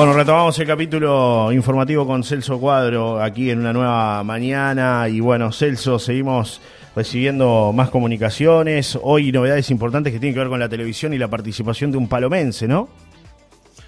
Bueno, retomamos el capítulo informativo con Celso Cuadro aquí en una nueva mañana. Y bueno, Celso, seguimos recibiendo más comunicaciones. Hoy novedades importantes que tienen que ver con la televisión y la participación de un palomense, ¿no?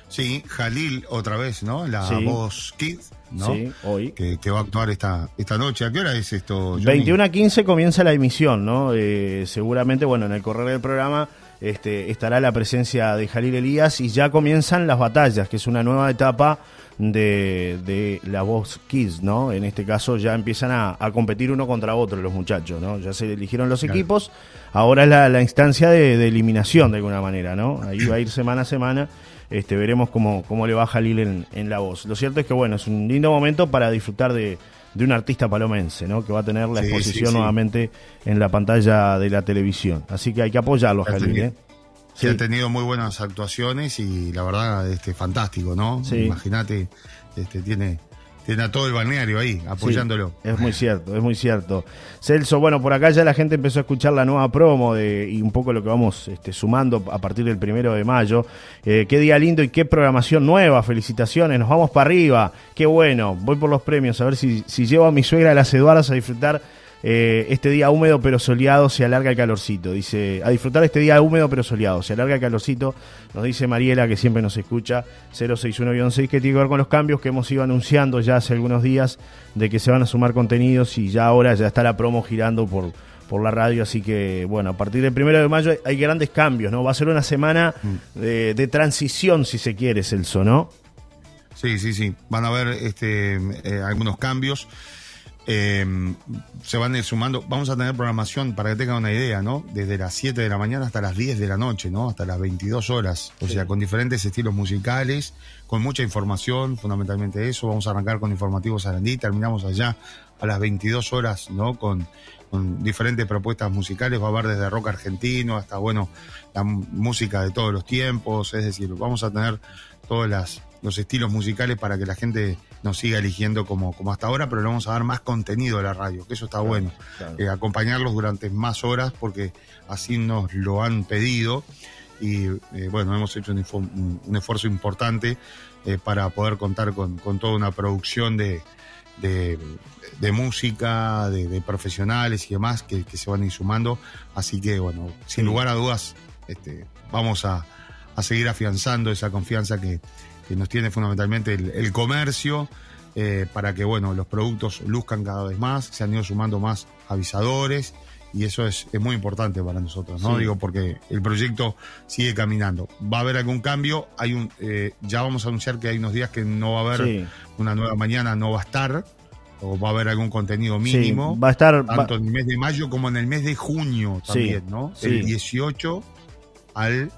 Sí, Jalil otra vez, ¿no? La Sí. voz Kid, ¿no? Sí, hoy. Que, que va a actuar esta, esta noche. ¿A qué hora es esto? Johnny? 21 a 15 comienza la emisión, ¿no? Eh, seguramente, bueno, en el correr del programa este, estará la presencia de Jalil Elías y ya comienzan las batallas, que es una nueva etapa de, de la voz Kids, ¿no? En este caso ya empiezan a, a competir uno contra otro los muchachos, ¿no? Ya se eligieron los Claro. equipos, ahora es la, la instancia de, de eliminación de alguna manera, ¿no? Ahí va a ir semana a semana. Este, veremos cómo, cómo le va a Jalil en, en la voz. Lo cierto es que, bueno, es un lindo momento para disfrutar de, de un artista palomense, ¿no? Que va a tener la Sí, exposición sí, sí. nuevamente en la pantalla de la televisión. Así que hay que apoyarlo, Ya Jalil, ¿eh? Sí, ha tenido muy buenas actuaciones y la verdad, este, fantástico, ¿no? Sí. Imagínate, este, tiene, tiene a todo el balneario ahí, apoyándolo. Sí, es muy cierto, es muy cierto. Celso, bueno, por acá ya la gente empezó a escuchar la nueva promo de, y un poco lo que vamos este, sumando a partir del primero de mayo. Eh, qué día lindo y qué programación nueva, felicitaciones, nos vamos para arriba, qué bueno, voy por los premios, a ver si, si llevo a mi suegra a las Eduardas a disfrutar eh, este día húmedo pero soleado, se alarga el calorcito. Dice, a disfrutar este día húmedo pero soleado, se alarga el calorcito, nos dice Mariela que siempre nos escucha, 061-6, que tiene que ver con los cambios que hemos ido anunciando ya hace algunos días de que se van a sumar contenidos y ya ahora ya está la promo girando por, por la radio, así que bueno, a partir del primero de mayo hay, grandes cambios, ¿no? Va a ser una semana de, de transición, si se quiere, Celso, ¿no? Sí, sí, sí. Van a haber este, eh, algunos cambios. Eh, se van a ir sumando. Vamos a tener programación, para que tengan una idea, ¿no? Desde las 7 de la mañana hasta las 10 de la noche, ¿no? Hasta las 22 horas. O Sí. sea, con diferentes estilos musicales, con mucha información, fundamentalmente eso. Vamos a arrancar con Informativo Sarandí, terminamos allá a las 22 horas, ¿no? Con, con diferentes propuestas musicales. Va a haber desde rock argentino hasta, bueno, la música de todos los tiempos. Es decir, vamos a tener todos las, los estilos musicales para que la gente nos siga eligiendo como, como hasta ahora, pero le vamos a dar más contenido a la radio, que eso está bueno. claro. Eh, acompañarlos durante más horas porque así nos lo han pedido y eh, bueno, hemos hecho un, info- un- un esfuerzo importante eh, para poder contar con, con toda una producción de, de, de música, de, de profesionales y demás que, que se van a ir sumando. Así que bueno, sin lugar a dudas, este, vamos a, a seguir afianzando esa confianza que, que nos tiene fundamentalmente el, el comercio, eh, para que bueno, los productos luzcan cada vez más, se han ido sumando más avisadores y eso es, es muy importante para nosotros, ¿no? Sí. Digo, porque el proyecto sigue caminando. Va a haber algún cambio, hay un, eh, ya vamos a anunciar que hay unos días que no va a haber Sí. una nueva mañana, no va a estar, o va a haber algún contenido Sí, mínimo. va a estar... va- Tanto en el mes de mayo como en el mes de junio también, ¿no? El 18 al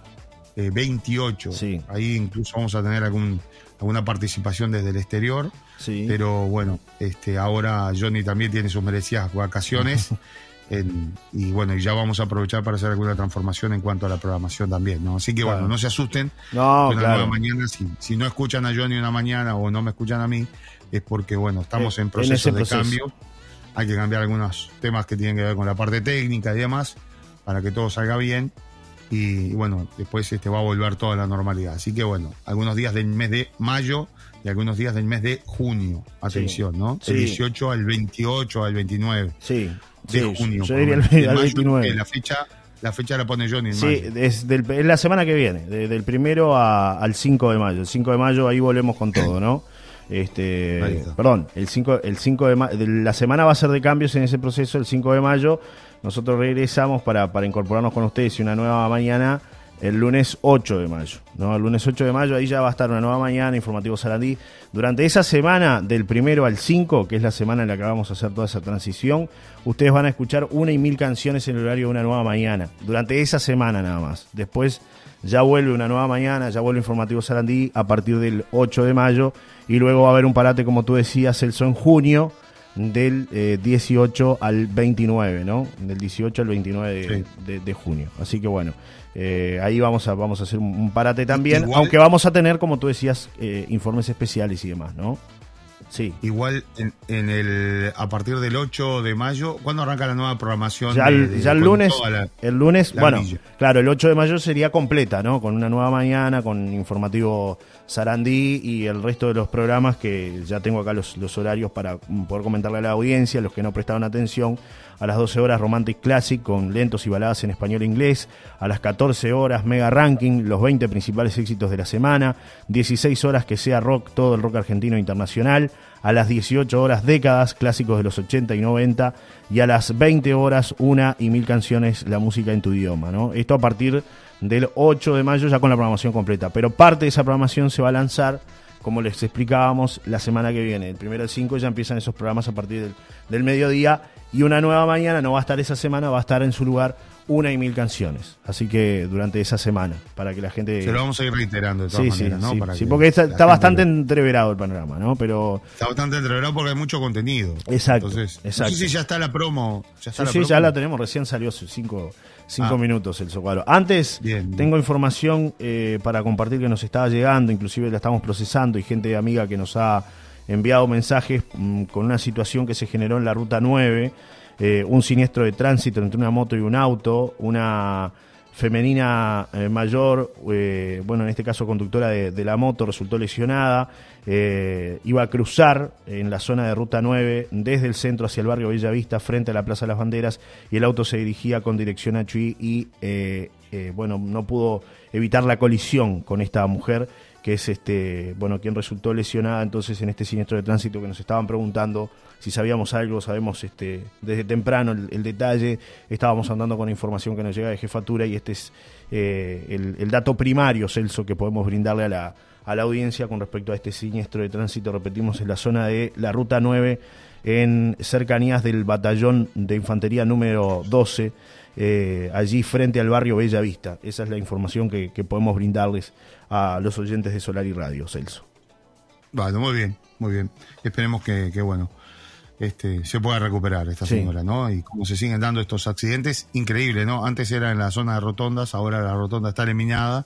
eh, 28. Sí. Ahí incluso vamos a tener algún, alguna participación desde el exterior. sí. Pero bueno, este, ahora Johnny también tiene sus merecidas vacaciones. en- y bueno, y ya vamos a aprovechar para hacer alguna transformación en cuanto a la programación también, ¿no? Así que Claro. bueno, no se asusten. no, una claro. nueva mañana, si, si no escuchan a Johnny una mañana o no me escuchan a mí, es porque bueno, estamos Eh, en en proceso de proceso. cambio. Hay que cambiar algunos temas que tienen que ver con la parte técnica y demás, para que todo salga bien. Y, bueno, después este va a volver toda la normalidad. Así que bueno, algunos días del mes de mayo y algunos días del mes de junio. Atención, ¿no? Sí. El 18 al 28 al 29 Sí, de sí, junio. Yo diría el, al mayo, 29. eh, La fecha, la fecha la pone Johnny en Sí, mayo. es, del- es la semana que viene, de- del primero a- al 5 de mayo. El 5 de mayo ahí volvemos con todo, ¿no? Este, perdón, el 5, el 5 de mayo, la semana va a ser de cambios en ese proceso, el 5 de mayo. Nosotros regresamos para, para incorporarnos con ustedes y una nueva mañana el lunes 8 de mayo, ¿no? El lunes 8 de mayo ahí ya va a estar una nueva mañana, Informativo Sarandí. Durante esa semana, del primero al 5, que es la semana en la que vamos a hacer toda esa transición, ustedes van a escuchar una y mil canciones en el horario de una nueva mañana. Durante esa semana nada más. Después ya vuelve una nueva mañana, ya vuelve Informativo Sarandí a partir del 8 de mayo y luego va a haber un parate, como tú decías, Celso, en junio del eh, 18 al 29, ¿no? Del 18 al 29 de, Sí. de- de junio. Así que bueno, eh, ahí vamos a, vamos a hacer un, un parate también, Igual- aunque vamos a tener, como tú decías, eh, informes especiales y demás, ¿no? Sí. Igual en, el a partir del 8 de mayo, ¿cuándo arranca la nueva programación? Ya, el lunes, el lunes, bueno, claro, el 8 de mayo sería completa, ¿no? Con una nueva mañana, con informativo Sarandí y el resto de los programas que ya tengo acá los, los horarios para poder comentarle a la audiencia, los que no prestaron atención a las 12 horas Romantic Classic con lentos y baladas en español e inglés, a las 14 horas Mega Ranking, los 20 principales éxitos de la semana, 16 horas que sea rock, todo el rock argentino e internacional, a las 18 horas décadas, clásicos de los 80 y 90, y a las 20 horas una y mil canciones, la música en tu idioma, ¿no? Esto a partir del 8 de mayo ya con la programación completa, pero parte de esa programación se va a lanzar como les explicábamos, la semana que viene. El primero al 5 ya empiezan esos programas a partir del, del mediodía y una nueva mañana no va a estar esa semana, va a estar en su lugar una y mil canciones. Así que durante esa semana, para que la gente. Se lo vamos a ir reiterando de todas maneras, ¿no? Sí, sí porque está, bastante entreverado el panorama, ¿no? Pero. Está bastante entreverado porque hay mucho contenido. Exacto. Entonces, exacto. No sé si ya está la promo. ¿Ya sí, sí, ya la tenemos, recién salió cinco, cinco ah. minutos el socuaro. Antes, tengo información eh, para compartir que nos estaba llegando, inclusive la estamos procesando y gente amiga que nos ha enviado mensajes mm, con una situación que se generó en la ruta 9, eh, un siniestro de tránsito entre una moto y un auto, una femenina eh, mayor, eh, bueno, en este caso conductora de, la moto, resultó lesionada, iba a cruzar en la zona de Ruta 9 desde el centro hacia el barrio Bellavista frente a la Plaza de las Banderas y el auto se dirigía con dirección a Chuy y, bueno, no pudo evitar la colisión con esta mujer que es este, bueno, quien resultó lesionada entonces en este siniestro de tránsito que nos estaban preguntando si sabíamos algo, sabemos este, desde temprano el, detalle, estábamos andando con información que nos llega de jefatura y este es eh, el, dato primario, Celso, que podemos brindarle a la, a la audiencia con respecto a este siniestro de tránsito, repetimos, en la zona de la Ruta 9, en cercanías del batallón de infantería número 12, eh, allí frente al barrio Bella Vista. Esa es la información que, podemos brindarles a los oyentes de Solar y Radio, Celso. Bueno, muy bien, muy bien. Esperemos que, bueno, este, se pueda recuperar esta señora, ¿no? Y como se siguen dando estos accidentes, increíble, ¿no? Antes era en la zona de rotondas, ahora la rotonda está eliminada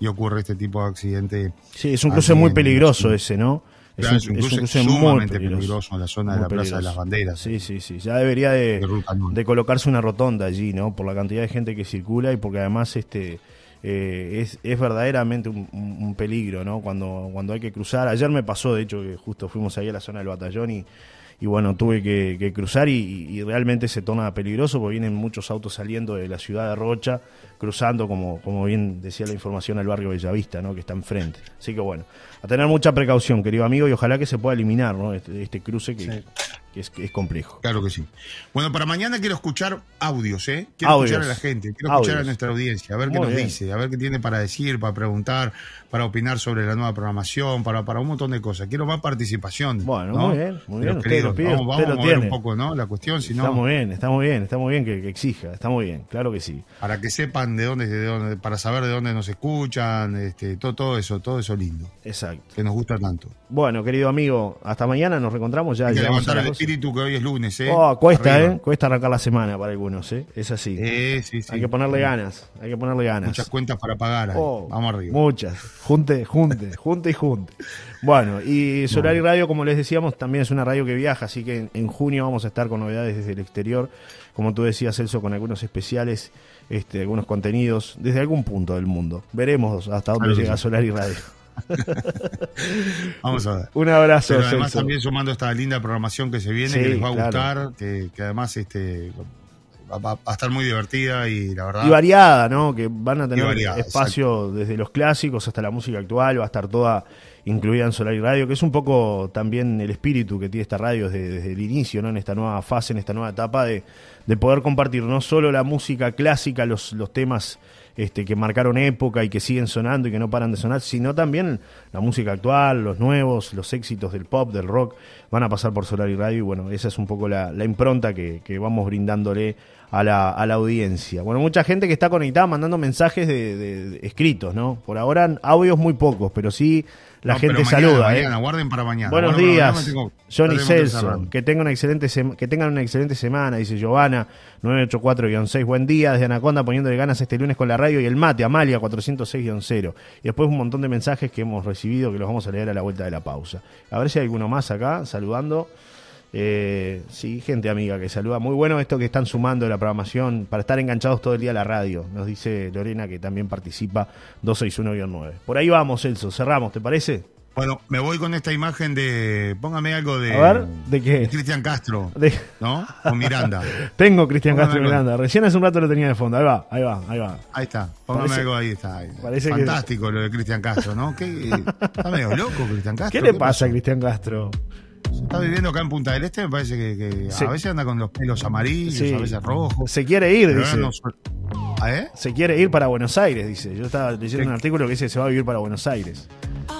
y ocurre este tipo de accidente. Sí, es un cruce muy peligroso ese, ¿no? Es, un, cruce, sumamente peligroso. en la zona de la Plaza de las Banderas. Sí, sí, sí. Ya debería de, colocarse una rotonda allí, ¿no? Por la cantidad de gente que circula y porque además este eh, es, es, verdaderamente un, peligro, ¿no? Cuando, cuando hay que cruzar. Ayer me pasó, de hecho, que justo fuimos ahí a la zona del batallón y, y bueno, tuve que, cruzar y, realmente se torna peligroso porque vienen muchos autos saliendo de la ciudad de Rocha, cruzando, como, como bien decía la información, al barrio Bellavista, ¿no? que está enfrente. Así que bueno, a tener mucha precaución, querido amigo, y ojalá que se pueda eliminar ¿no? este, este cruce que, que es, es, complejo. Claro que sí. Bueno, para mañana quiero escuchar audios, ¿eh? Quiero escuchar a la gente, quiero escuchar a nuestra audiencia, a ver qué nos dice, a ver qué tiene para decir, para preguntar, para opinar sobre la nueva programación, para, para un montón de cosas. Quiero más participación. Bueno, muy bien, muy bien. Usted lo pide, vamos, a ver un poco, ¿no? La cuestión, si no... Está muy bien, está muy bien, está muy bien que, exija, está muy bien, claro que sí. Para que sepan de dónde, de dónde, para saber de dónde nos escuchan, este, todo, todo eso, todo eso lindo. Exacto. Que nos gusta tanto. Bueno, querido amigo, hasta mañana nos reencontramos ya. Espíritu que hoy es lunes, ¿eh? Oh, cuesta, ¿eh? Cuesta arrancar la semana para algunos, ¿eh? Es así. Eh, sí, sí. Hay que ponerle ganas, hay que ponerle ganas. Muchas cuentas para pagar. Oh, Vamos arriba. Muchas. Junte, junte, junte y junte. Bueno, y Solar y Radio, como les decíamos, también es una radio que viaja, así que en, junio vamos a estar con novedades desde el exterior. Como tú decías, Celso, con algunos especiales, este, algunos contenidos desde algún punto del mundo. Veremos hasta dónde llega Solar y Radio. Vamos a ver. Un abrazo. Pero además también sumando esta linda programación que se viene, que les va a gustar, que, además este va, a estar muy divertida y la verdad. Y variada, ¿no? Que van a tener espacio desde los clásicos hasta la música actual, va a estar toda incluida en Solar y Radio, que es un poco también el espíritu que tiene esta radio desde, el inicio, ¿no? En esta nueva fase, en esta nueva etapa de, de poder compartir no solo la música clásica, los, los temas este, que marcaron época y que siguen sonando y que no paran de sonar, sino también la música actual, los nuevos, los éxitos del pop, del rock, van a pasar por Solar y Radio y bueno, esa es un poco la, impronta que, vamos brindándole a la, a la audiencia. Bueno, mucha gente que está conectada mandando mensajes de, de- escritos, ¿no? Por ahora audios muy pocos, pero sí la No, gente mañana, saluda. ¿eh? Guarden para mañana. Buenos guarden días, tengo- Johnny Celso. Que tengan una excelente que tengan una excelente semana, dice Giovanna 984-6. Buen día desde Anaconda poniéndole ganas este lunes con la radio y el mate Amalia 406-0. Y después un montón de mensajes que hemos recibido que los vamos a leer a la vuelta de la pausa. A ver si hay alguno más acá saludando. Eh, sí, gente amiga que saluda. Muy bueno esto que están sumando de la programación para estar enganchados todo el día a la radio. Nos dice Lorena que también participa 261-9. Por ahí vamos, Celso. Cerramos, ¿te parece? Bueno, me voy con esta imagen de. Póngame algo de. A ver, ¿de qué? Cristian Castro, De- ¿no? Con Miranda. Tengo Cristian Castro algo. Miranda. Recién hace un rato lo tenía de fondo. Ahí va, ahí va, ahí va. Ahí está. Póngame Parece- algo ahí. Está. ahí. parece que- Fantástico lo de Cristian Castro, ¿no? ¿Qué, está medio loco Cristian Castro. ¿Qué le pasa a Cristian Castro? Se está viviendo acá en Punta del Este, me parece que, que Sí. a veces anda con los pelos amarillos, Sí. a veces rojos. Se quiere ir, dice. no ¿Ah, eh? Se quiere ir para Buenos Aires, dice. Yo estaba leyendo un artículo que dice que se va a vivir para Buenos Aires.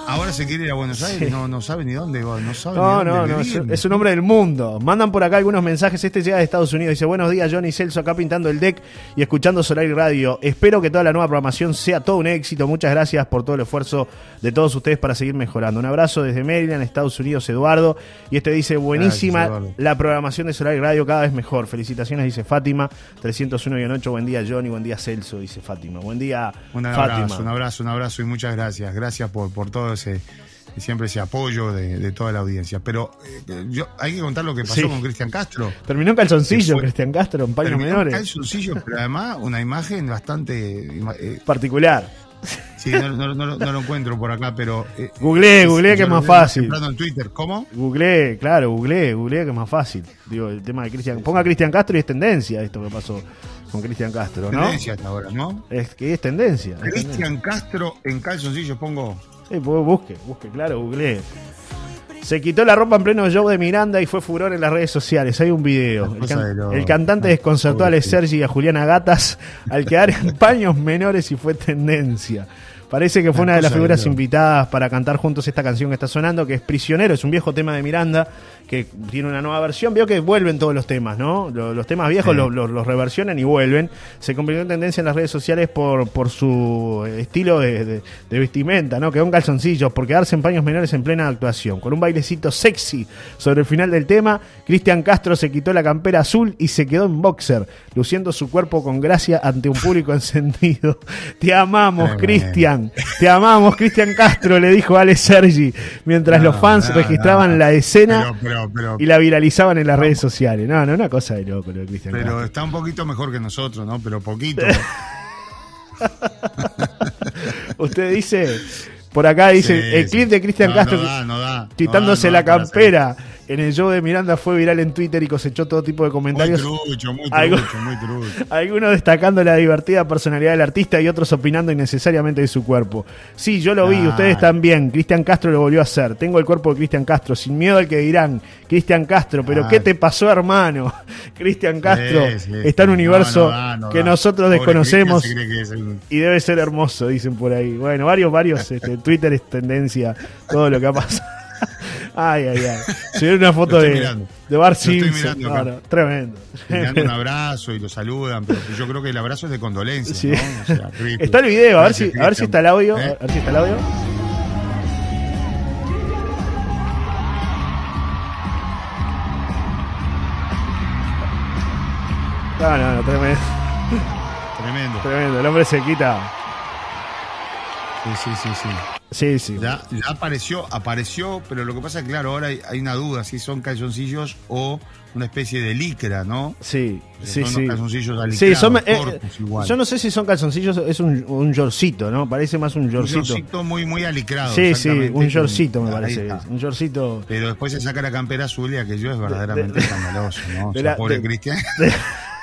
Ahora se quiere ir a Buenos Aires, Sí. no, no sabe ni dónde no sabe No, ni no, dónde no, es, vivir. es un hombre del mundo. Mandan por acá algunos mensajes. Este llega de Estados Unidos. Dice, buenos días, Johnny Celso, acá pintando el deck y escuchando Solar y Radio. Espero que toda la nueva programación sea todo un éxito. Muchas gracias por todo el esfuerzo de todos ustedes para seguir mejorando. Un abrazo desde Maryland, Estados Unidos, Eduardo. Y este dice, buenísima la programación de Solar y Radio, cada vez mejor. Felicitaciones, dice Fátima. 301-8, buen día, Johnny, buen día, Celso, dice Fátima. Buen día, Un Fátima. abrazo, un abrazo, un abrazo y muchas gracias. Gracias por, por todo ese siempre ese apoyo de, de toda la audiencia. Pero eh, yo hay que contar lo que pasó Sí. con Cristian Castro. Terminó en calzoncillo, fue- Cristian Castro, en paños menores. calzoncillo, pero además una imagen bastante eh, Particular. sí, no, no- no lo- no lo encuentro por acá, pero eh, Googleé, googleé que es más fácil. en Twitter, ¿cómo? Googleé, claro, googleé, googleé que es más fácil. Digo, el tema de Cristian. Ponga Cristian Castro y es tendencia esto que pasó con Cristian Castro, ¿no? Tendencia hasta ahora, ¿no? Es que es tendencia. Cristian Castro en calzoncillos pongo. Sí, pues busque, busque, claro, googleé. Se quitó la ropa en pleno show de Miranda y fue furor en las redes sociales. Hay un video. El, can- cantante desconcertó a Sergi y a Juliana Gatas al quedar en paños menores y fue tendencia. Parece que fue Una de las figuras invitadas para cantar juntos esta canción que está sonando, que es Prisionero, es un viejo tema de Miranda, que tiene una nueva versión. Veo que vuelven todos los temas, ¿no? Lo- Los, temas viejos Sí. los, los- los reversionan y vuelven. Se convirtió en tendencia en las redes sociales por, por su estilo de, de- de vestimenta, ¿no? Quedó en calzoncillos, por quedarse en paños menores en plena actuación. Con un bailecito sexy sobre el final del tema, Cristian Castro se quitó la campera azul y se quedó en boxer, luciendo su cuerpo con gracia ante un público encendido. Te amamos, Tremendo. Cristian. Te amamos, Cristian Castro, le dijo Ale Sergi, mientras los fans no, registraban no. la escena Pero, pero, pero, y la viralizaban en las redes sociales. No, no, una cosa de loco lo de Cristian pero Castro. está un poquito mejor que nosotros, ¿no? Pero poquito. Usted dice, por acá dice, Sí, el clip de Cristian Castro da, quitándose da, la campera en el show de Miranda fue viral en Twitter y cosechó todo tipo de Muy comentarios. trucho, muy trucho, muy trucho. Algunos destacando la divertida personalidad del artista y otros opinando innecesariamente de su cuerpo. Sí, yo lo vi, ustedes también. Cristian Castro lo volvió a hacer. Tengo el cuerpo de Cristian Castro, sin miedo al que dirán. Cristian Castro, pero. ¿qué te pasó, hermano? Cristian Castro Sí, sí, está en un universo No, no da, no que da. nosotros Pobre desconocemos. El- Y debe ser hermoso, dicen por ahí. Bueno, varios, varios. Este, Twitter es tendencia, todo lo que ha pasado. Ay, ay, ay. Subieron una foto de, mirando. de Bart Simpson. mirando tremendo. Le dan un abrazo y lo saludan, pero yo creo que el abrazo es de condolencia, Sí. ¿no? O sea, triple. Está el video, a ver si, a ver si está el audio. ¿Eh? A ver si está el audio. No, no, no, tremendo, Tremendo. tremendo. El hombre se quita. Sí, sí, sí, sí. Sí, sí. Ya, ya apareció, apareció, pero lo que pasa es que, claro, ahora hay, hay una duda si son calzoncillos o una especie de licra, ¿no? Sí, sí, son sí. calzoncillos Sí, alicrados, son, eh, cortos igual. yo no sé si son calzoncillos, es un, un yorcito, ¿no? Parece más un un yorcito. muy, muy alicrado. Sí, sí, exactamente, un yorcito me parece. Un yorcito. Pero después se saca la campera azul y aquello es verdaderamente escandaloso, ¿no? O de sea, la- pobre Cristian.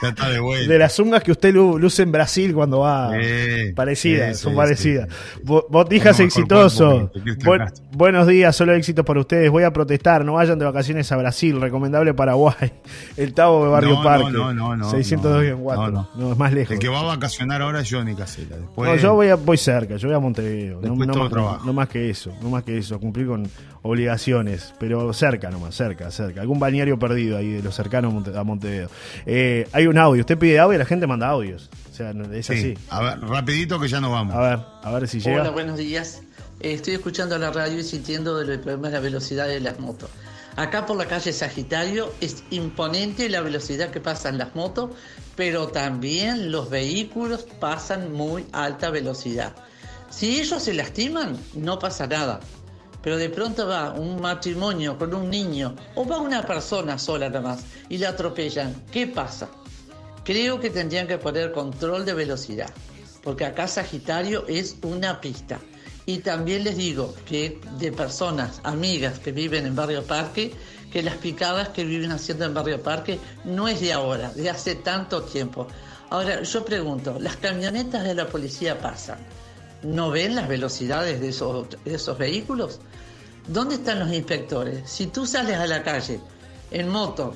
De- ya está de vuelta. De las zungas que usted lu- luce en Brasil cuando va. Sí, parecidas, son sí, parecidas. Botijas exitoso. Buen- buenos días, solo éxitos para ustedes. Voy a protestar, no vayan de vacaciones a Brasil. Recomendable Paraguay. El Tabo de Barrio No, Parque. no, no, no, 602 no, 4. No, no, es más lejos. El que va a vacacionar ahora es Johnny Casella. Después, No, yo voy, a- voy cerca, yo voy a Montevideo. No, más, trabajo. no más que eso, no más que eso, cumplir con obligaciones, pero cerca nomás, cerca, cerca. Algún balneario perdido ahí de los cercanos a Monte- a Montevideo. Eh, hay un audio. Usted pide audio y la gente manda audios. O sea, es así. A ver, rapidito que ya nos vamos. A ver, a ver si llega. Hola, buenos días. Eh, estoy escuchando la radio y sintiendo el problema de la velocidad de las motos. Acá por la calle Sagitario es imponente la velocidad que pasan las motos, pero también los vehículos pasan muy alta velocidad. Si ellos se lastiman, no pasa nada. Pero de pronto va un matrimonio con un niño o va una persona sola nada más y la atropellan. ¿Qué pasa? Creo que tendrían que poner control de velocidad, porque acá Sagitario es una pista. Y también les digo que de personas, amigas que viven en Barrio Parque, que las picadas que viven haciendo en Barrio Parque no es de ahora, de hace tanto tiempo. Ahora, yo pregunto, ¿las camionetas de la policía pasan? ¿No ven las velocidades de esos, esos vehículos? ¿Dónde están los inspectores? Si tú sales a la calle en moto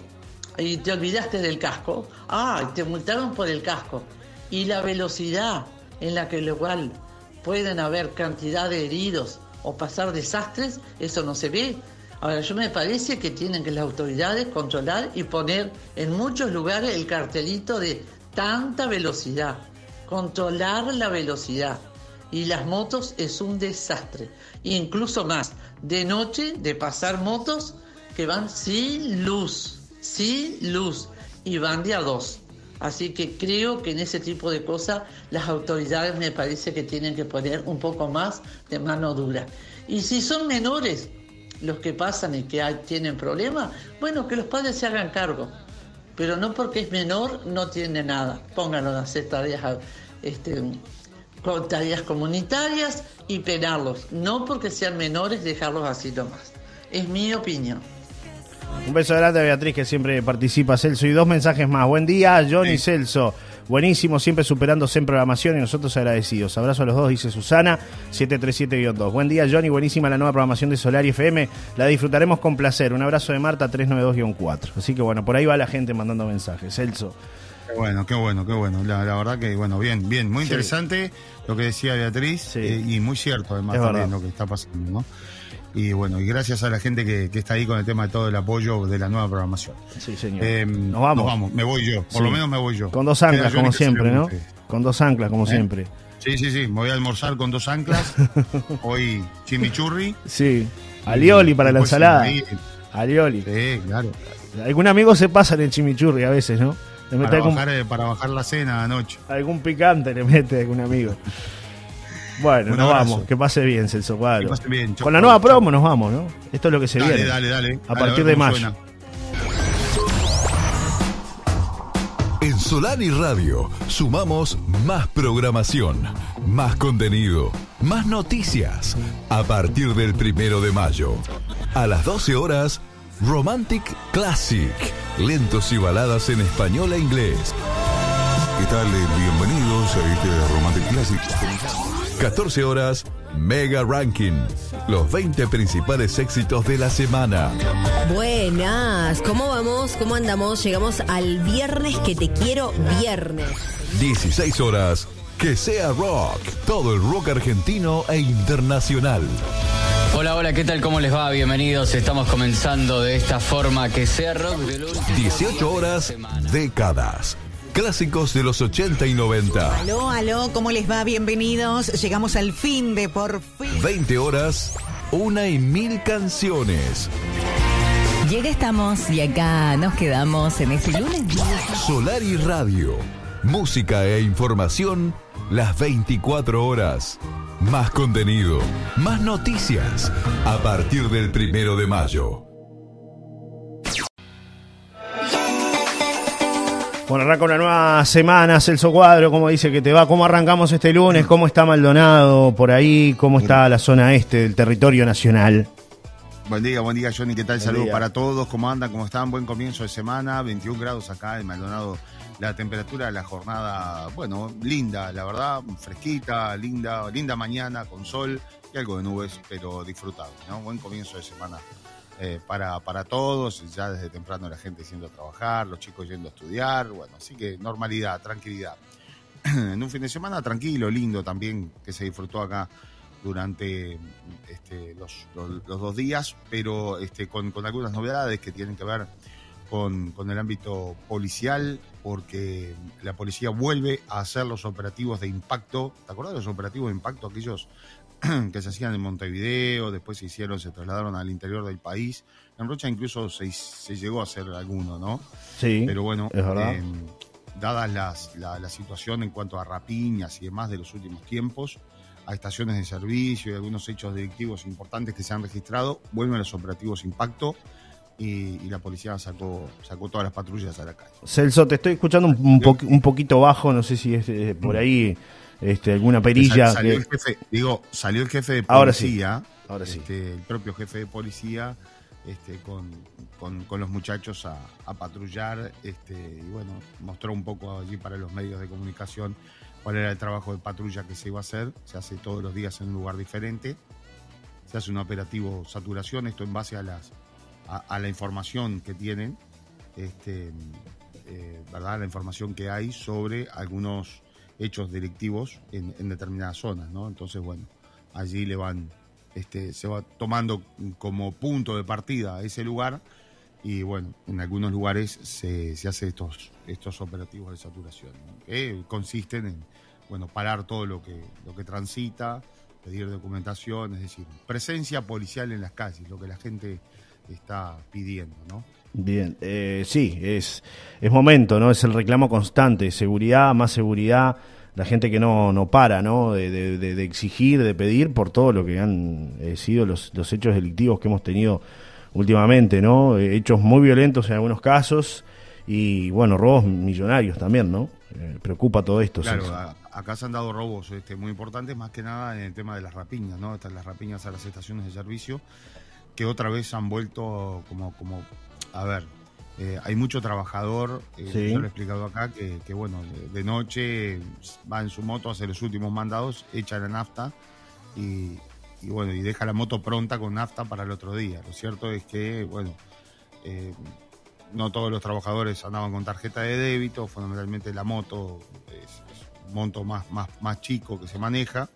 y te olvidaste del casco, ah, te multaron por el casco. Y la velocidad en la que lo cual pueden haber cantidad de heridos o pasar desastres, eso no se ve. Ahora, yo me parece que tienen que las autoridades controlar y poner en muchos lugares el cartelito de tanta velocidad, controlar la velocidad. Y las motos es un desastre. Incluso más, de noche, de pasar motos que van sin luz, sin luz, y van de a dos. Así que creo que en ese tipo de cosas las autoridades me parece que tienen que poner un poco más de mano dura. Y si son menores los que pasan y que tienen problemas, bueno, que los padres se hagan cargo. Pero no porque es menor no tiene nada. Pónganlo a hacer tareas, este, tareas comunitarias y penarlos. No porque sean menores dejarlos así nomás. Es mi opinión. Un beso grande a Beatriz que siempre participa, Celso. Y dos mensajes más. Buen día, Johnny Celso. Buenísimo, siempre superándose en programación y nosotros agradecidos. Abrazo a los dos, dice Susana, 737-2. Buen día, Johnny. Buenísima la nueva programación de Solar y FM. La disfrutaremos con placer. Un abrazo de Marta, 392-4. Así que bueno, por ahí va la gente mandando mensajes. Celso. Qué bueno, qué bueno, qué bueno. La, verdad que, bueno, bien, bien. Muy interesante lo que decía Beatriz eh, y muy cierto, además, también lo que está pasando, ¿no? Y bueno, y gracias a la gente que, está ahí con el tema de todo el apoyo de la nueva programación. Sí, señor. Eh, nos vamos. vamos, me voy yo, por lo menos me voy yo. Con dos anclas, como siempre, ¿no? Con dos anclas, como ¿Eh? siempre. Sí, sí, sí, me voy a almorzar con dos anclas. Hoy chimichurri. Sí, alioli para la ensalada. Alioli. Sí, claro. Algún amigo se pasa en el chimichurri a veces, ¿no? para, bajar, eh, para bajar la cena anoche. Algún picante le mete algún amigo. Bueno, nos vamos. Que pase bien, Celso Cuadro. Que pase bien. Con la nueva promo nos vamos, ¿no? Esto es lo que se viene. Dale, dale. A partir de mayo. En Solani Radio sumamos más programación, más contenido, más noticias. A partir del primero de mayo. A las 12 horas, Romantic Classic. Lentos y baladas en español e inglés. ¿Qué tal? Bienvenidos a este Romantic Classic. 14 horas, Mega Ranking. Los 20 principales éxitos de la semana. Buenas, ¿cómo vamos? ¿Cómo andamos? Llegamos al viernes que te quiero viernes. 16 horas, que sea rock. Todo el rock argentino e internacional. Hola, hola, ¿qué tal? ¿Cómo les va? Bienvenidos. Estamos comenzando de esta forma que sea rock. 18 horas, décadas clásicos de los 80 y 90. Aló, aló, ¿cómo les va? Bienvenidos. Llegamos al fin de por fin. 20 horas, una y mil canciones. Llega estamos y acá nos quedamos en este lunes. Solar y Radio. Música e información las 24 horas. Más contenido, más noticias. A partir del primero de mayo. Bueno, arranca una nueva semana, Celso Cuadro, ¿cómo dice que te va? ¿Cómo arrancamos este lunes? ¿Cómo está Maldonado por ahí? ¿Cómo está la zona este del territorio nacional? Buen día, buen día Johnny, ¿qué tal? Saludos para todos, ¿cómo andan? ¿Cómo están? Buen comienzo de semana, 21 grados acá en Maldonado. La temperatura de la jornada, bueno, linda, la verdad, fresquita, linda, linda mañana con sol y algo de nubes, pero disfrutable, ¿no? Buen comienzo de semana eh, para, para todos, ya desde temprano la gente yendo a trabajar, los chicos yendo a estudiar, bueno, así que normalidad, tranquilidad. en un fin de semana tranquilo, lindo también, que se disfrutó acá durante este, los, dos días, pero este, con, algunas novedades que tienen que ver con, con el ámbito policial, porque la policía vuelve a hacer los operativos de impacto. ¿Te acuerdas de los operativos de impacto? Aquellos que se hacían en Montevideo, después se hicieron, se trasladaron al interior del país. En Rocha incluso se, se llegó a hacer alguno, ¿no? Sí. Pero bueno, es verdad. eh, dadas las, la, la situación en cuanto a rapiñas y demás de los últimos tiempos, a estaciones de servicio y algunos hechos delictivos importantes que se han registrado, vuelven los operativos impacto y, y la policía sacó, sacó todas las patrullas a la calle. Celso, te estoy escuchando un, un, po- un poquito bajo, no sé si es eh, por ahí este, alguna perilla. Sal- salió que- el jefe, digo, salió el jefe de Ahora sí, policía, ahora sí. este, el propio jefe de policía, este, con, con- con los muchachos a, a patrullar, este, y bueno, mostró un poco allí para los medios de comunicación cuál era el trabajo de patrulla que se iba a hacer. Se hace todos los días en un lugar diferente. Se hace un operativo saturación, esto en base a las a, a la información que tienen, este, eh, ¿verdad? La información que hay sobre algunos hechos delictivos en, determinadas zonas, ¿no? Entonces, bueno, allí le van, este, se va tomando como punto de partida ese lugar y bueno, en algunos lugares se, se hace estos, estos operativos de saturación, que consisten en, bueno, parar todo lo que, lo que transita, pedir documentación, es decir, presencia policial en las calles, lo que la gente está pidiendo, ¿no? Bien, eh, sí, es, es momento, ¿no? Es el reclamo constante, seguridad, más seguridad, la gente que no, no para, ¿no? De, de- exigir, de pedir por todo lo que han eh, sido los, los hechos delictivos que hemos tenido últimamente, ¿no? Eh, hechos muy violentos en algunos casos y, bueno, robos millonarios también, ¿no? Eh, preocupa todo esto. Claro, a- acá se han dado robos este, muy importantes, más que nada en el tema de las rapiñas, ¿no? Estas las rapiñas a las estaciones de servicio, que otra vez han vuelto como, como a ver, eh, hay mucho trabajador, eh, Sí. yo lo he explicado acá, que, que, bueno, de, de noche va en su moto a hacer los últimos mandados, echa la nafta y, y bueno, y deja la moto pronta con nafta para el otro día. Lo cierto es que, bueno, eh, no todos los trabajadores andaban con tarjeta de débito, fundamentalmente la moto es, es un monto más, más, más chico que se maneja.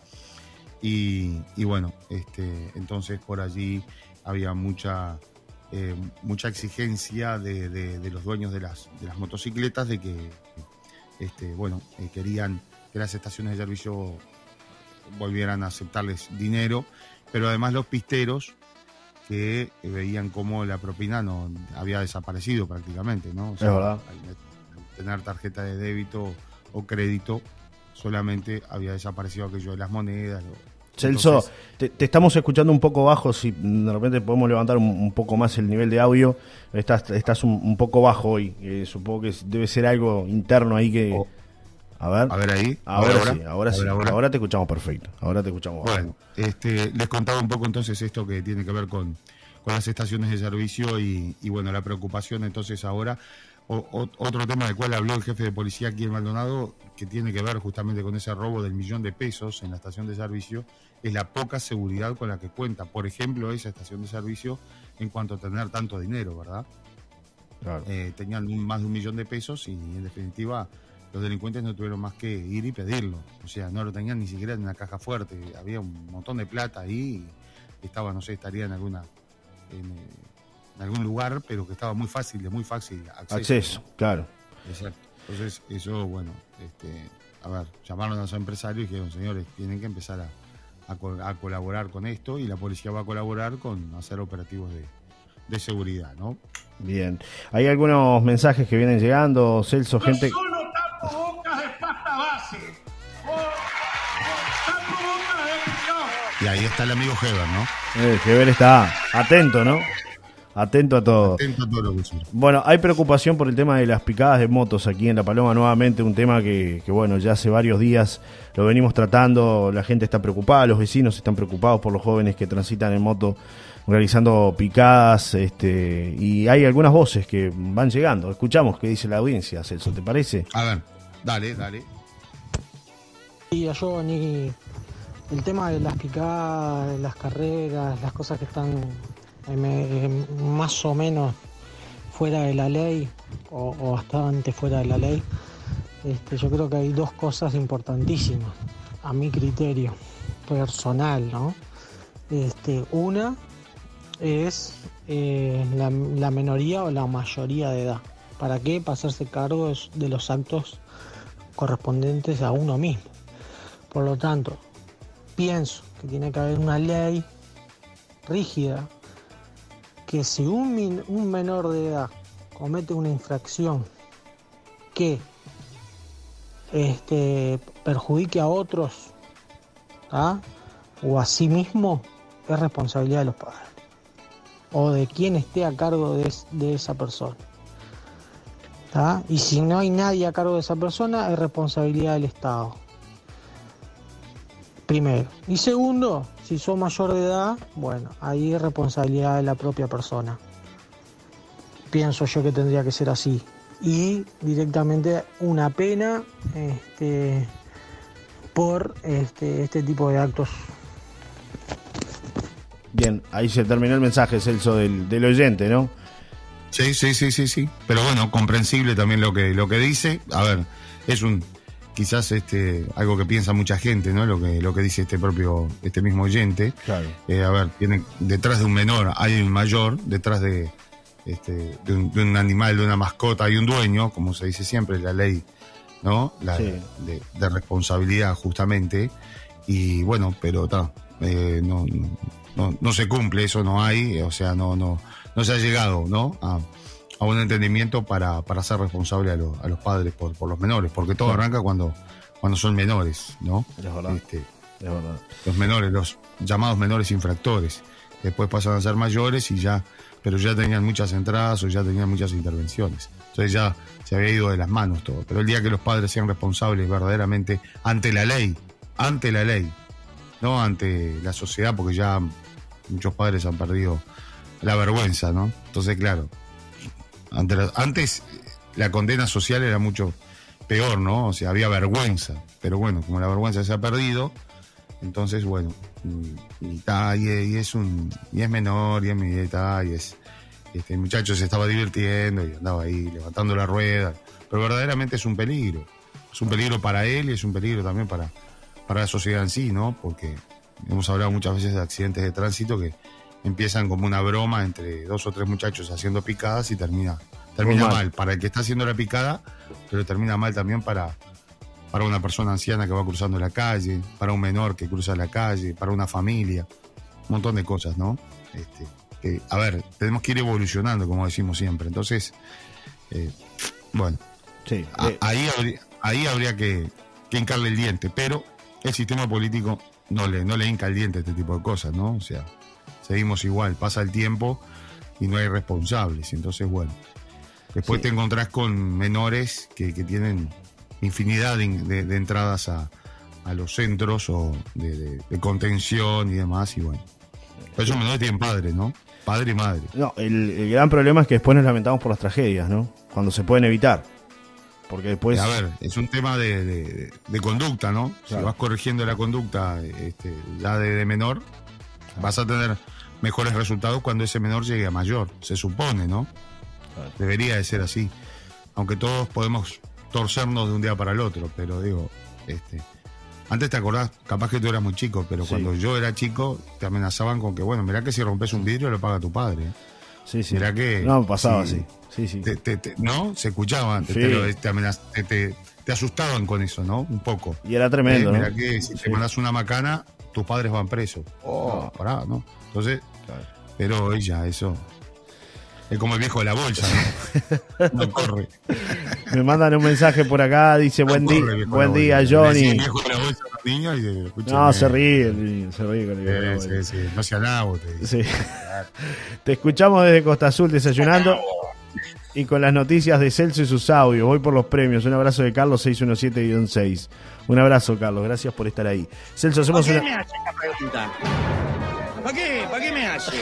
Y, y bueno, este, entonces por allí había mucha, eh, mucha exigencia de, de- de los dueños de las, de las motocicletas de que este, bueno, eh, querían que las estaciones de servicio volvieran a aceptarles dinero, pero además los pisteros que eh, veían cómo la propina no había desaparecido prácticamente, ¿no? O Es verdad. al tener tarjeta de débito o crédito, solamente había desaparecido aquello de las monedas. lo- Celso, entonces, te, te estamos escuchando un poco bajo, si de repente podemos levantar un, un poco más el nivel de audio, estás, estás un, un poco bajo hoy, eh, supongo que debe ser algo interno ahí que... Oh. A ver, a ver ahí. ahora, sí, ahora sí, ahora. te escuchamos perfecto, ahora te escuchamos bajo. Bueno, este, les contaba un poco entonces esto que tiene que ver con, con las estaciones de servicio y, y, bueno, la preocupación entonces ahora. O- o- otro tema del cual habló el jefe de policía aquí en Maldonado, que tiene que ver justamente con ese robo del millón de pesos en la estación de servicio, es la poca seguridad con la que cuenta, por ejemplo, esa estación de servicio en cuanto a tener tanto dinero, ¿verdad? Claro. Eh, tenían un- más de un millón de pesos y en definitiva los delincuentes no tuvieron más que ir y pedirlo. O sea, no lo tenían ni siquiera en una caja fuerte. Había un montón de plata ahí y estaba, no sé, estaría en alguna en, eh, en algún lugar, pero que estaba muy fácil, de muy fácil acceso. Acceso, claro. Exacto. Entonces, eso, bueno, este, a ver, llamaron a los empresarios y dijeron, señores, tienen que empezar a, a co- a colaborar con esto y la policía va a colaborar con hacer operativos de, de seguridad, ¿no? Bien. Hay algunos mensajes que vienen llegando, Celso, gente... solo tapo bocas de pasta base. O, o de. Y ahí está el amigo Heber, ¿no? Eh, que ver está atento, ¿no? Atento a todo. Atento a todo lo que sucede. Bueno, hay preocupación por el tema de las picadas de motos aquí en La Paloma nuevamente, un tema que, que, bueno, ya hace varios días lo venimos tratando, la gente está preocupada, los vecinos están preocupados por los jóvenes que transitan en moto realizando picadas, este, y hay algunas voces que van llegando. Escuchamos qué dice la audiencia, Celso, ¿te parece? A ver, dale, dale. Y yo ni el tema de las picadas, las carreras, las cosas que están más o menos fuera de la ley o, bastante fuera de la ley, este, yo creo que hay dos cosas importantísimas a mi criterio personal, ¿no? Este, una, es eh, la, la menoría o la mayoría de edad. ¿Para qué? Para hacerse cargo de los actos correspondientes a uno mismo. Por lo tanto, pienso que tiene que haber una ley rígida que si un, menor de edad comete una infracción que este, perjudique a otros ¿tá? o a sí mismo, es responsabilidad de los padres o de quien esté a cargo de, es- de esa persona. ¿tá? Y si no hay nadie a cargo de esa persona, es responsabilidad del Estado. Primero. Y segundo, si sos mayor de edad, bueno, ahí es responsabilidad de la propia persona. Pienso yo que tendría que ser así. Y directamente una pena este, por este, este tipo de actos. Bien, ahí se terminó el mensaje, Celso, del, del oyente, ¿no? Sí, sí, sí, sí, sí. Pero bueno, comprensible también lo que, lo que dice. A ver, es un quizás este algo que piensa mucha gente, ¿no? Lo que, lo que dice este propio, este mismo oyente. Claro. Eh, a ver, tiene, detrás de un menor hay un mayor, detrás de, este, de, un, de un animal, de una mascota hay un dueño, como se dice siempre, la ley, ¿no? La, Sí. de, de responsabilidad, justamente. Y bueno, pero ta, eh, no, no, no se cumple, eso no hay, o sea, no, no, no se ha llegado, ¿no? A, a un entendimiento para, para ser responsable a, los- a los padres por, por los menores, porque todo Claro. arranca cuando, cuando son menores, ¿no? Es verdad. Este, Es verdad. los menores, los llamados menores infractores. Después pasan a ser mayores y ya, pero ya tenían muchas entradas o ya tenían muchas intervenciones. Entonces ya se había ido de las manos todo. Pero el día que los padres sean responsables verdaderamente ante la ley, ante la ley, no ante la sociedad, porque ya muchos padres han perdido la vergüenza, ¿no? Entonces, claro, antes la condena social era mucho peor, ¿no? O sea, había vergüenza. Pero bueno, como la vergüenza se ha perdido, entonces, bueno, y, y, y- es un y es menor, y es ta, es este el muchacho se estaba divirtiendo y andaba ahí levantando la rueda, pero verdaderamente es un peligro. Es un peligro para él y es un peligro también para, para la sociedad en sí, ¿no? Porque hemos hablado muchas veces de accidentes de tránsito que empiezan como una broma entre dos o tres muchachos haciendo picadas y termina termina mal. mal. para el que está haciendo la picada, pero termina mal también para para una persona anciana que va cruzando la calle, para un menor que cruza la calle, para una familia, un montón de cosas, ¿no? Este, que, a ver, tenemos que ir evolucionando, como decimos siempre. Entonces, eh, bueno, Sí. a- eh, ahí, habría, ahí habría que, que hincarle el diente, pero el sistema político no le, no le hinca el diente a este tipo de cosas, ¿no? O sea, seguimos igual, pasa el tiempo y no hay responsables. Entonces, bueno, después Sí. te encontrás con menores que, que tienen infinidad de, de- de entradas a, a los centros o de, contención y demás, y bueno. Pero esos menores tienen padres, ¿no? Padre y madre. no, el, el gran problema es que después nos lamentamos por las tragedias, ¿no? Cuando se pueden evitar. Porque después. a ver, es un tema de, conducta, ¿no? Si vas corrigiendo la conducta este, ya de menor, vas a tener mejores resultados cuando ese menor llegue a mayor, se supone, ¿no? Claro. Debería de ser así. Aunque todos podemos torcernos de un día para el otro, pero digo, este, antes te acordás, capaz que tú eras muy chico, pero Sí. cuando yo era chico te amenazaban con que, bueno, mirá que si rompes un vidrio lo paga tu padre. sí, sí. Mirá que... No, pasaba así. Sí, sí. te- te- te- ¿No? Se escuchaba antes, Sí. te, lo- te amenaz- te- asustaban con eso, ¿no? Un poco. Y era tremendo, Eh, ¿no? Mira que si te mandas una macana, tus padres van presos. Oh, pará, ¿no? Entonces, Claro. pero ella, eso. Es como el viejo de la bolsa, ¿no? No corre. Me mandan un mensaje por acá, dice No buen, corre, de buen día, Johnny. el viejo de la bolsa a los niños y se escucha. No, se ríe, el niño, se ríe con el viejo de la Sí, bolsa. sí, sí. No sea nabo, te. Sí. Te escuchamos desde Costa Azul desayunando y con las noticias de Celso y sus audios. Voy por los premios. Un abrazo de Carlos 617-6. Un abrazo, Carlos. Gracias por estar ahí. Celso, hacemos ¿Para qué una. ¿Para qué? ¿Para qué me hace?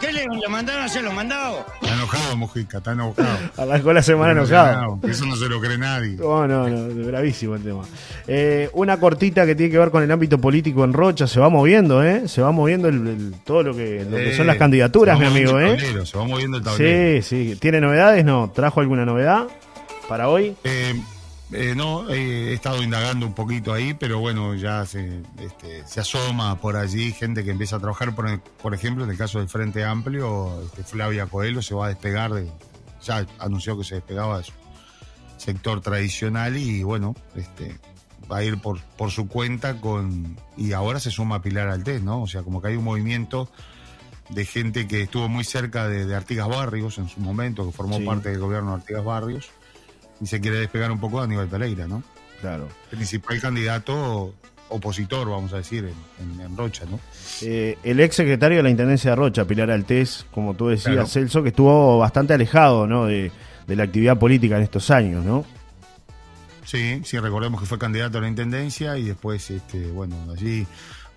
¿Qué le, le mandaron a hacer los mandados? Está enojado, Mujica, está enojado. Arrancó la semana Está enojado. Eso no se lo cree nadie. No, no, no, bravísimo el tema. Eh, una cortita que tiene que ver con el ámbito político en Rocha, se va moviendo, ¿eh? Se va moviendo el- el- todo lo que, lo que Eh, son las candidaturas, mi amigo, ¿eh? el tablero, se va moviendo el tablero. Sí, sí. ¿Tiene novedades? No. ¿Trajo alguna novedad para hoy? Eh, Eh, no, eh, he estado indagando un poquito ahí, pero bueno, ya se, este, se asoma por allí gente que empieza a trabajar, por, por ejemplo, en el caso del Frente Amplio, este, Flavia Coelho se va a despegar, de, ya anunció que se despegaba de su sector tradicional y bueno, este, va a ir por, por su cuenta con y ahora se suma Pilar Altés, ¿no? O sea, como que hay un movimiento de gente que estuvo muy cerca de, de Artigas Barrios en su momento, que formó Sí. parte del gobierno de Artigas Barrios, y se quiere despegar un poco de Aníbal Pereira, ¿no? Claro. Principal candidato opositor, vamos a decir, en, en- en Rocha, ¿no? Eh, el ex secretario de la Intendencia de Rocha, Pilar Altés, como tú decías, Claro. Celso, que estuvo bastante alejado ¿no? de, de la actividad política en estos años, ¿no? Sí, sí, recordemos que fue candidato a la intendencia y después, este, bueno, allí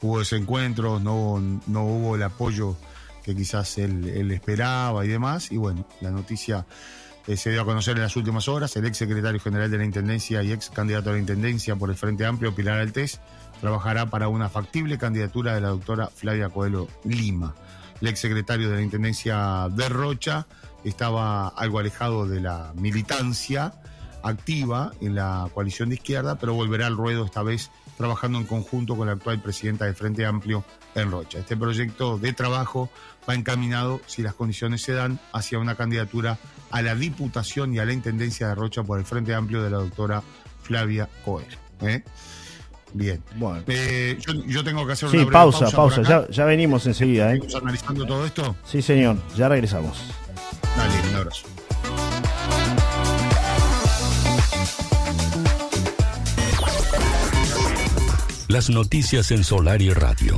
hubo desencuentros, no, hubo- no hubo el apoyo que quizás él, él esperaba y demás. Y bueno, la noticia eh, se dio a conocer en las últimas horas. El ex secretario general de la intendencia y ex candidato a la intendencia por el Frente Amplio, Pilar Altés, trabajará para una factible candidatura de la doctora Flavia Coelho Lima. El ex secretario de la intendencia de Rocha estaba algo alejado de la militancia activa en la coalición de izquierda, pero volverá al ruedo esta vez trabajando en conjunto con la actual presidenta del Frente Amplio en Rocha. Este proyecto de trabajo va encaminado, si las condiciones se dan, hacia una candidatura a la Diputación y a la Intendencia de Rocha por el Frente Amplio de la doctora Flavia Coelho. ¿eh? Bien. Bueno. Eh, yo, yo tengo que hacer Sí, una breve pausa, pausa. acá. Ya, ya venimos enseguida, ¿eh? Analizando todo esto. Sí, señor. Ya regresamos. Dale, un abrazo. Las noticias en Solar y Radio.